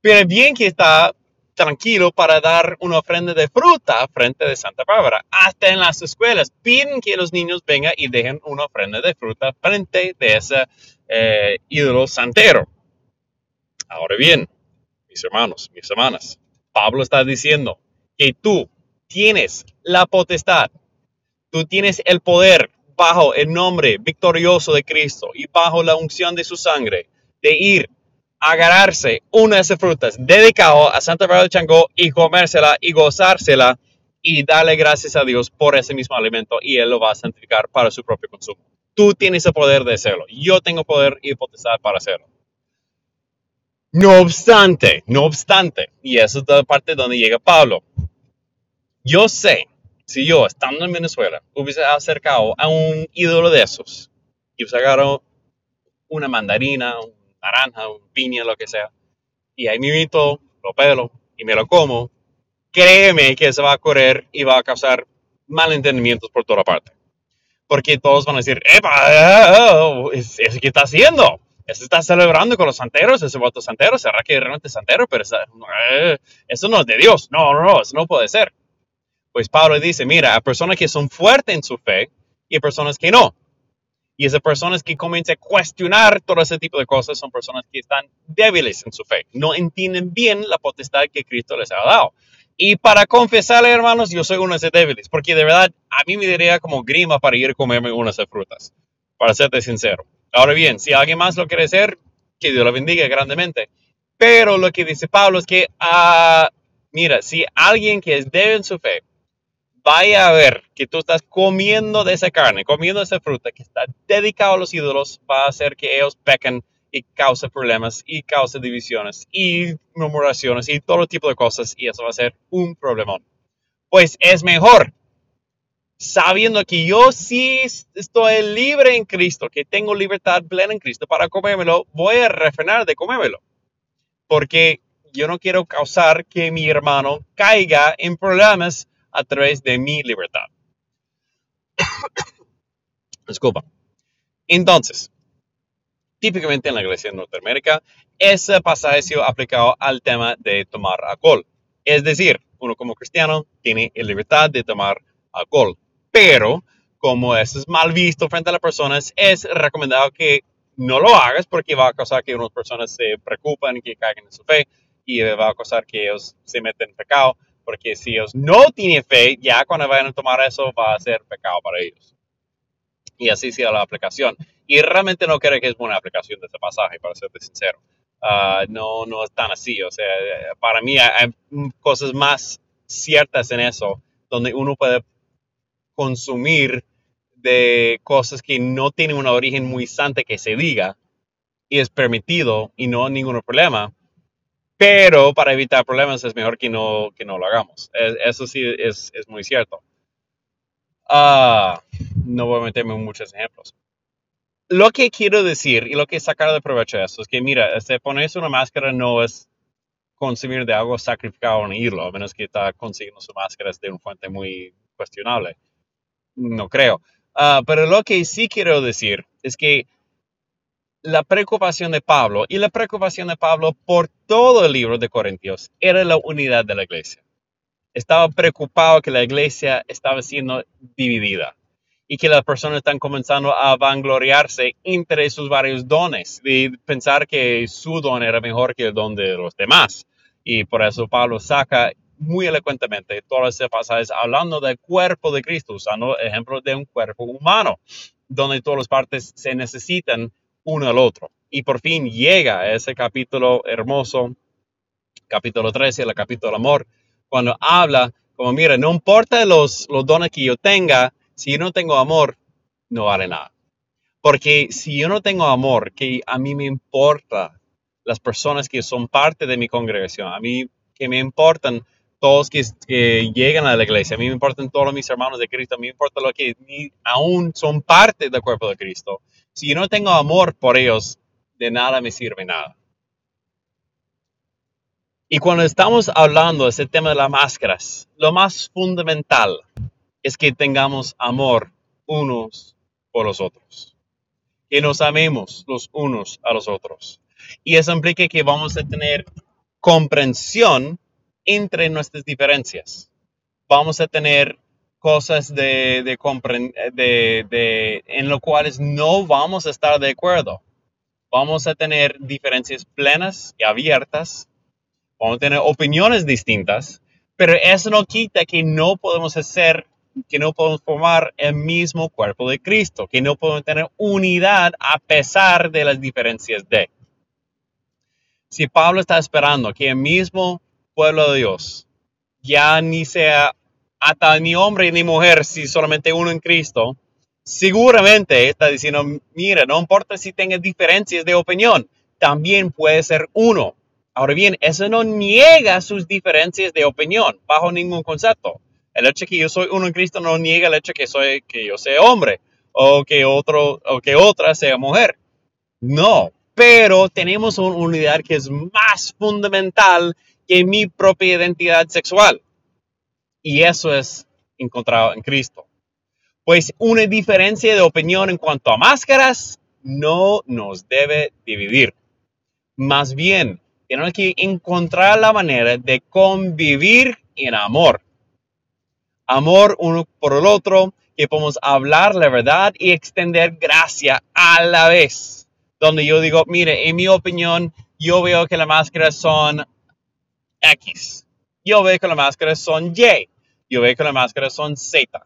Pero bien que está tranquilo para dar una ofrenda de fruta frente de Santa Bárbara. Hasta en las escuelas piden que los niños vengan y dejen una ofrenda de fruta frente de ese eh, ídolo santero. Ahora bien, mis hermanos, mis hermanas, Pablo está diciendo que tú tienes la potestad, tú tienes el poder bajo el nombre victorioso de Cristo y bajo la unción de su sangre de ir a agarrarse una de esas frutas dedicado a Santa Bárbara de Changó y comérsela y gozársela y darle gracias a Dios por ese mismo alimento y Él lo va a santificar para su propio consumo. Tú tienes el poder de hacerlo. Yo tengo poder y potestad para hacerlo. No obstante, no obstante, y eso es la parte donde llega Pablo. Yo sé, si yo, estando en Venezuela, hubiese acercado a un ídolo de esos y hubiese agarrado una mandarina, una naranja, un piña, lo que sea, y ahí mismo lo pelo y me lo como, créeme que se va a correr y va a causar malentendimientos por toda parte. Porque todos van a decir, ¡epa! ¿Eso qué está haciendo? Está celebrando con los santeros, ese voto santero, será que realmente es santero, pero eh, eso no es de Dios, no, no, no, eso no puede ser. Pues Pablo dice, mira, hay personas que son fuertes en su fe y hay personas que no. Y esas personas que comienzan a cuestionar todo ese tipo de cosas son personas que están débiles en su fe, no entienden bien la potestad que Cristo les ha dado. Y para confesarle, hermanos, yo soy uno de esos débiles, porque de verdad a mí me diría como grima para ir a comerme unas frutas, para serte sincero. Ahora bien, si alguien más lo quiere hacer, que Dios lo bendiga grandemente. Pero lo que dice Pablo es que, uh, mira, si alguien que es débil en su fe, vaya a ver que tú estás comiendo de esa carne, comiendo esa fruta que está dedicado a los ídolos, va a hacer que ellos pequen y cause problemas y cause divisiones y murmuraciones y todo tipo de cosas y eso va a ser un problemón. Pues es mejor sabiendo que yo sí estoy libre en Cristo, que tengo libertad plena en Cristo para comérmelo, voy a refrenar de comérmelo. Porque yo no quiero causar que mi hermano caiga en problemas a través de mi libertad. Disculpa. Entonces, típicamente en la iglesia de Norteamérica, ese pasaje ha sido aplicado al tema de tomar alcohol. Es decir, uno como cristiano tiene la libertad de tomar alcohol pero como eso es mal visto frente a las personas, es recomendado que no lo hagas porque va a causar que unas personas se preocupen que caigan en su fe y va a causar que ellos se meten en pecado, porque si ellos no tienen fe, ya cuando vayan a tomar eso va a ser pecado para ellos. Y así sea la aplicación. Y realmente no creo que es buena aplicación de este pasaje, para ser sincero. Ah, no, no es tan así. O sea, para mí hay, cosas más ciertas en eso, donde uno puede consumir de cosas que no tienen un origen muy santo que se diga y es permitido y no hay ningún problema. Pero para evitar problemas es mejor que no, que no lo hagamos. eso sí es, es muy cierto. Ah, no voy a meterme en muchos ejemplos. Lo que quiero decir y lo que sacar de provecho de eso es que, mira, este, ponerse una máscara no es consumir de algo sacrificado o irlo, a menos que está consiguiendo su máscara de una fuente muy cuestionable. No creo. Ah, pero lo que sí quiero decir es que la preocupación de Pablo y la preocupación de Pablo por todo el libro de Corintios era la unidad de la iglesia. Estaba preocupado que la iglesia estaba siendo dividida y que las personas están comenzando a vangloriarse entre sus varios dones y pensar que su don era mejor que el don de los demás. Y por eso Pablo saca muy elocuentemente todas esas pasajes hablando del cuerpo de Cristo, usando ejemplos de un cuerpo humano, donde todas las partes se necesitan uno al otro. Y por fin llega ese capítulo hermoso, capítulo 13, el capítulo amor, cuando habla como, mira, no importa los, los dones que yo tenga, si yo no tengo amor, no vale nada. Porque si yo no tengo amor, que a mí me importa las personas que son parte de mi congregación, a mí que me importan todos que, que, llegan a la iglesia, a mí me importan todos mis hermanos de Cristo, a mí me importa lo que aún son parte del cuerpo de Cristo. Si yo no tengo amor por ellos, de nada me sirve nada. Y cuando estamos hablando de ese tema de las máscaras, lo más fundamental es que tengamos amor unos por los otros. Que nos amemos los unos a los otros. Y eso implica que vamos a tener comprensión entre nuestras diferencias. Vamos a tener cosas de, de, de, en lo cuales no vamos a estar de acuerdo. Vamos a tener diferencias plenas y abiertas. Vamos a tener opiniones distintas, pero eso no quita que no podemos hacer que no podemos formar el mismo cuerpo de Cristo, que no podemos tener unidad a pesar de las diferencias de. Si Pablo está esperando que el mismo pueblo de Dios ya ni sea hasta ni hombre ni mujer, si solamente uno en Cristo, seguramente está diciendo, mira, no importa si tenga diferencias de opinión, también puede ser uno. Ahora bien, eso no niega sus diferencias de opinión bajo ningún concepto. El hecho de que yo soy uno en Cristo no niega el hecho que, soy, que yo sea hombre o que, otro, o que otra sea mujer. No, pero tenemos una unidad que es más fundamental que mi propia identidad sexual. Y eso es encontrado en Cristo. Pues una diferencia de opinión en cuanto a máscaras no nos debe dividir. Más bien, tenemos que encontrar la manera de convivir en amor amor uno por el otro, que podemos hablar la verdad y extender gracia a la vez. Donde yo digo, mire, en mi opinión, yo veo que las máscaras son X. Yo veo que las máscaras son Y. Yo veo que las máscaras son Z.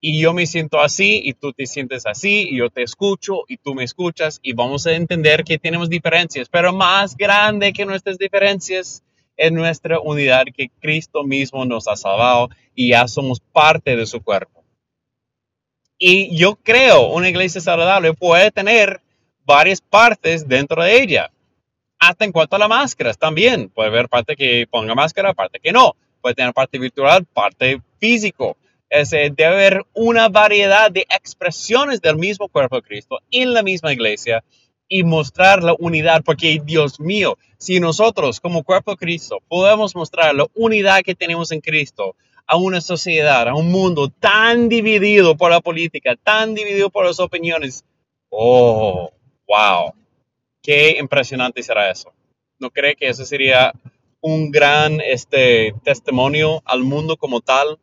Y yo me siento así y tú te sientes así y yo te escucho y tú me escuchas y vamos a entender que tenemos diferencias, pero más grande que nuestras diferencias es nuestra unidad que Cristo mismo nos ha salvado y ya somos parte de su cuerpo. Y yo creo una iglesia saludable puede tener varias partes dentro de ella. Hasta en cuanto a las máscaras también. Puede haber parte que ponga máscara, parte que no. Tener parte virtual, parte físico. Es, debe haber una variedad de expresiones del mismo cuerpo de Cristo en la misma iglesia y mostrar la unidad, porque Dios mío, si nosotros como cuerpo de Cristo podemos mostrar la unidad que tenemos en Cristo a una sociedad, a un mundo tan dividido por la política, tan dividido por las opiniones, oh, wow, qué impresionante será eso. ¿No cree que eso sería un gran este, testimonio al mundo como tal?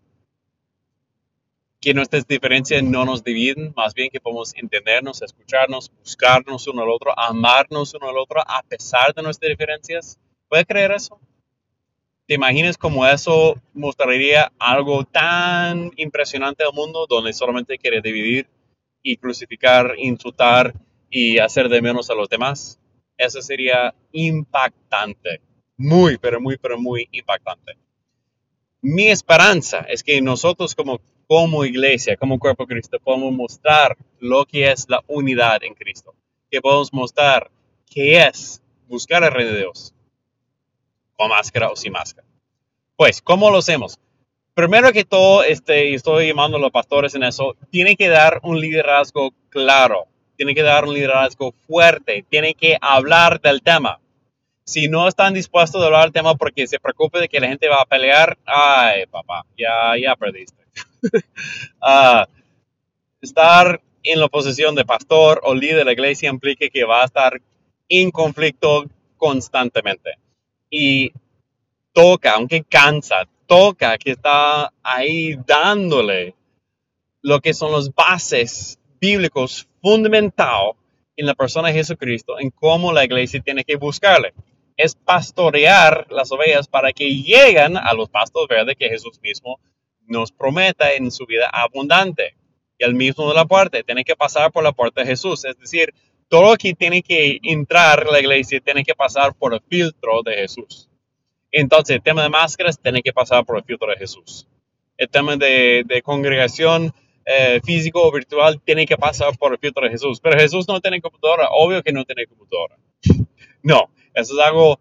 que nuestras diferencias no nos dividen, más bien que podemos entendernos, escucharnos, buscarnos uno al otro, amarnos uno al otro a pesar de nuestras diferencias. ¿Puedes creer eso? ¿Te imaginas cómo eso mostraría algo tan impresionante al mundo donde solamente quiere dividir y crucificar, insultar y hacer de menos a los demás? Eso sería impactante. Muy, pero muy, pero muy impactante. Mi esperanza es que nosotros como, como iglesia, como cuerpo de Cristo, podamos mostrar lo que es la unidad en Cristo. Que podamos mostrar qué es buscar el reino de Dios con máscara o sin máscara. Pues, ¿cómo lo hacemos? Primero que todo, este, estoy llamando a los pastores en eso, tiene que dar un liderazgo claro, tiene que dar un liderazgo fuerte, tiene que hablar del tema. Si no están dispuestos a hablar del tema porque se preocupe de que la gente va a pelear, ay, papá, ya, ya perdiste. uh, estar en la posición de pastor o líder de la iglesia implica que va a estar en conflicto constantemente y toca, aunque cansa, toca que está ahí dándole lo que son los bases bíblicos fundamentales en la persona de Jesucristo, en cómo la iglesia tiene que buscarle. Es pastorear las ovejas para que lleguen a los pastos verdes que Jesús mismo nos prometa en su vida abundante. Y al mismo de la puerta, tiene que pasar por la puerta de Jesús. Es decir, todo que tiene que entrar la iglesia tiene que pasar por el filtro de Jesús. Entonces, el tema de máscaras tiene que pasar por el filtro de Jesús. El tema de, congregación eh, físico o virtual tiene que pasar por el filtro de Jesús. Pero Jesús no tiene computadora, obvio que no tiene computadora. No, eso es algo,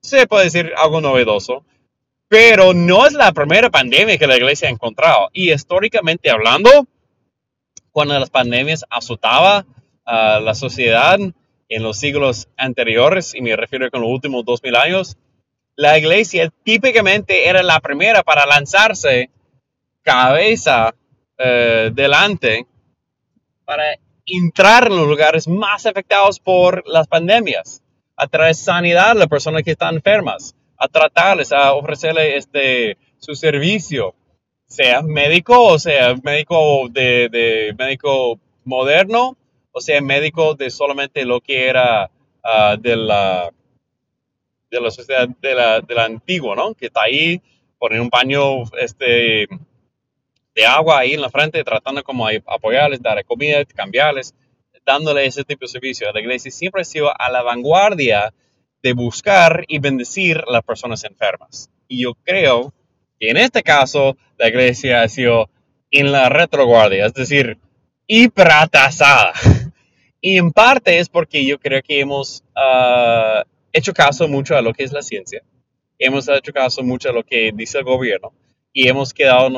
se puede decir algo novedoso, pero no es la primera pandemia que la iglesia ha encontrado. Y históricamente hablando, cuando las pandemias azotaba a la sociedad en los siglos anteriores, y me refiero con los últimos dos mil años, la iglesia típicamente era la primera para lanzarse cabeza eh, delante para entrar en los lugares más afectados por las pandemias, a traer sanidad a las personas que están enfermas, a tratarles, a ofrecerles este, su servicio, sea médico o sea médico de, de médico moderno o sea, médico de solamente lo que era ah, de, la, de la sociedad de la, de la antigua, ¿no? Que está ahí, poner un paño este, de agua ahí en la frente, tratando como apoyarles, dar comida, cambiarles, dándole ese tipo de servicio. La iglesia siempre ha sido a la vanguardia de buscar y bendecir a las personas enfermas. Y yo creo que en este caso la iglesia ha sido en la retroguardia, es decir, hiperasada. Y en parte es porque yo creo que hemos ah, hecho caso mucho a lo que es la ciencia, hemos hecho caso mucho a lo que dice el gobierno y hemos quedado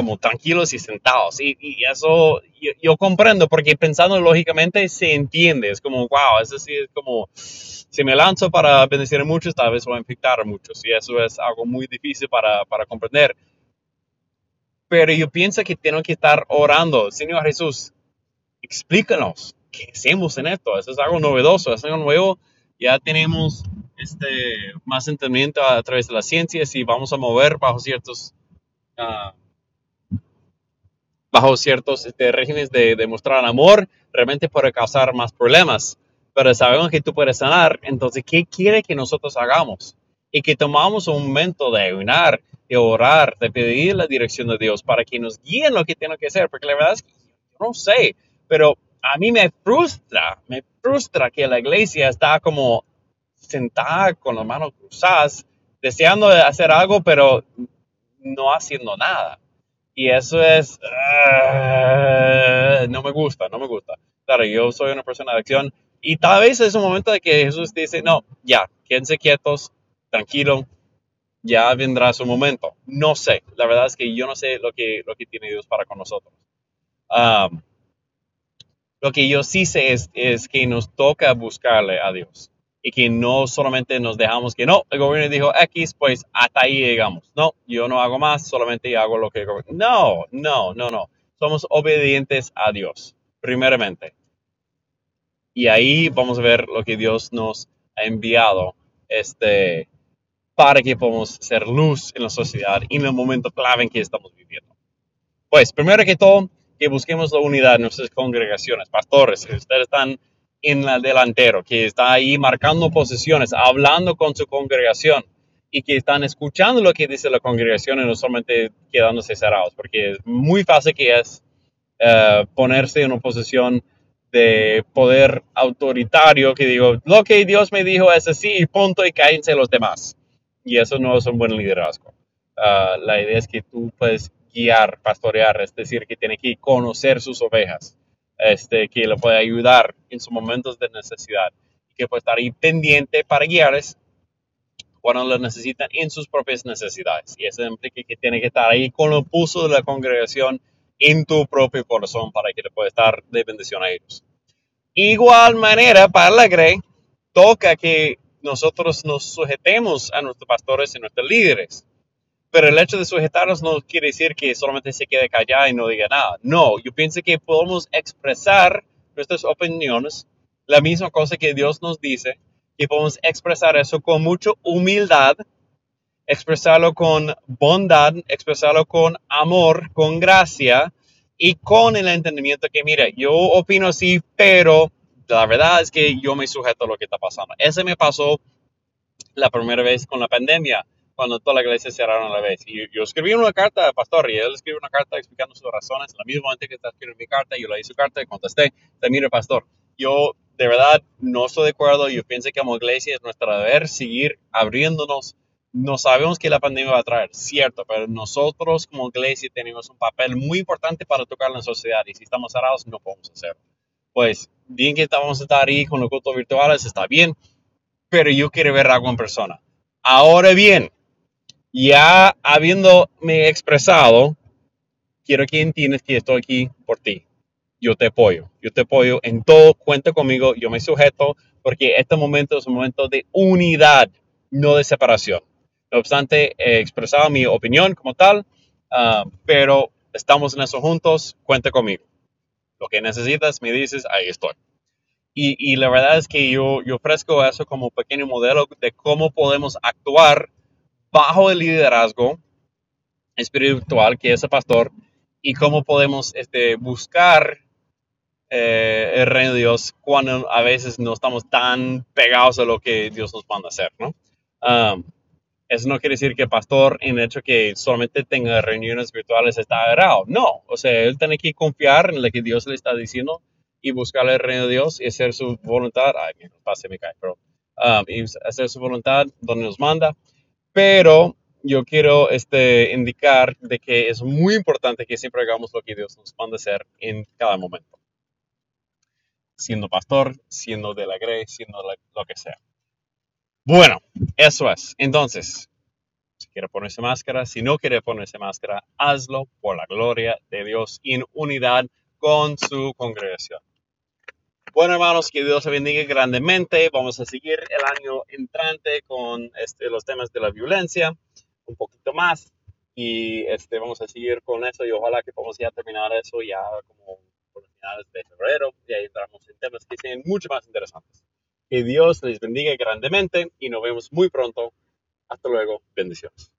como tranquilos y sentados. Y, eso yo, comprendo porque pensando lógicamente se entiende. Es como, wow, eso sí es como, si me lanzo para bendecir a muchos, tal vez voy a infectar a muchos. Y eso es algo muy difícil para, para comprender. Pero yo pienso que tengo que estar orando. Señor Jesús, explícanos ¿qué hacemos en esto? Eso es algo novedoso, es algo nuevo. Ya tenemos este, más entendimiento a través de las ciencias y vamos a mover bajo ciertos, uh, bajo ciertos este, regímenes de, de mostrar amor, realmente puede causar más problemas. Pero sabemos que tú puedes sanar, entonces, ¿qué quiere que nosotros hagamos? Y que tomamos un momento de ayunar, de orar, de pedir la dirección de Dios para que nos guíen lo que tiene que hacer, porque la verdad es que no sé, pero a mí me frustra, me frustra que la iglesia está como sentada con las manos cruzadas, deseando hacer algo, pero no haciendo nada. Y eso es, uh, no me gusta, no me gusta. Claro, yo soy una persona de acción y tal vez es un momento de que Jesús dice, no, ya, quédense quietos, tranquilo, ya vendrá su momento. No sé, la verdad es que yo no sé lo que, lo que tiene Dios para con nosotros. Lo que yo sí sé es, es que nos toca buscarle a Dios y que no solamente nos dejamos que no, el gobierno dijo X, pues hasta ahí llegamos. No, yo no hago más, solamente hago lo que el gobierno. No, no, no, no. Somos obedientes a Dios, primeramente. Y ahí vamos a ver lo que Dios nos ha enviado este, para que podamos ser luz en la sociedad y en el momento clave en que estamos viviendo. Pues, primero que todo, que busquemos la unidad en nuestras congregaciones. Pastores, ustedes están en el delantero, que está ahí marcando posiciones, hablando con su congregación y que están escuchando lo que dice la congregación y no solamente quedándose cerrados, porque es muy fácil que es eh, ponerse en una posición de poder autoritario que digo, lo que Dios me dijo es así y punto y cállense los demás. Y eso no es un buen liderazgo. Ah, la idea es que tú puedes guiar, pastorear, es decir, que tiene que conocer sus ovejas, este, que le puede ayudar en sus momentos de necesidad y que puede estar ahí pendiente para guiarles cuando lo necesitan en sus propias necesidades. Y eso implica que tiene que estar ahí con el pulso de la congregación en tu propio corazón para que le pueda estar de bendición a ellos. Igual manera, para la Grey, toca que nosotros nos sujetemos a nuestros pastores y nuestros líderes. Pero el hecho de sujetarnos no quiere decir que solamente se quede callado y no diga nada. No, yo pienso que podemos expresar nuestras opiniones, la misma cosa que Dios nos dice, y podemos expresar eso con mucha humildad, expresarlo con bondad, expresarlo con amor, con gracia y con el entendimiento que, mira, yo opino así, pero la verdad es que yo me sujeto a lo que está pasando. Ese me pasó la primera vez con la pandemia, cuando toda la iglesia cerraron a la vez. Y yo escribí una carta al pastor y él escribió una carta explicando sus razones. La misma gente que está escribiendo mi carta, yo le hice su carta y contesté, mire, pastor, yo de verdad no estoy de acuerdo. Yo pienso que como iglesia es nuestro deber seguir abriéndonos. No sabemos qué la pandemia va a traer, cierto, pero nosotros como iglesia tenemos un papel muy importante para tocar la sociedad y si estamos cerrados no podemos hacerlo. Pues bien que estamos a estar ahí con los cultos virtuales, está bien, pero yo quiero ver algo en persona. Ahora bien, ya habiéndome expresado, quiero que entiendas que estoy aquí por ti yo te apoyo. Yo te apoyo en todo, cuenta conmigo, yo me sujeto, porque este momento es un momento de unidad, no de separación. No obstante, he expresado mi opinión como tal, ah, pero estamos en eso juntos, cuenta conmigo. Lo que necesitas, me dices, ahí estoy. Y, la verdad es que yo, yo ofrezco eso como pequeño modelo de cómo podemos actuar bajo el liderazgo espiritual que es el pastor y cómo podemos este, buscar eh, el reino de Dios cuando a veces no estamos tan pegados a lo que Dios nos manda hacer, ¿no? Um, eso no quiere decir que el pastor, en el hecho que solamente tenga reuniones virtuales, está errado. No, o sea, él tiene que confiar en lo que Dios le está diciendo y buscar el reino de Dios y hacer su voluntad. Ay, me pase, me cae, pero um, y hacer su voluntad donde nos manda. Pero yo quiero este, indicar de que es muy importante que siempre hagamos lo que Dios nos manda hacer en cada momento siendo pastor, siendo de la grey, siendo lo que sea. Bueno, eso es. Entonces, si quiere ponerse máscara, si no quiere ponerse máscara, hazlo por la gloria de Dios en unidad con su congregación. Bueno, hermanos, que Dios se bendiga grandemente. Vamos a seguir el año entrante con este, los temas de la violencia, un poquito más. Y este, vamos a seguir con eso y ojalá que podamos ya terminar eso ya como finales de febrero y ahí entramos en temas que sean mucho más interesantes. Que Dios les bendiga grandemente y nos vemos muy pronto. Hasta luego. Bendiciones.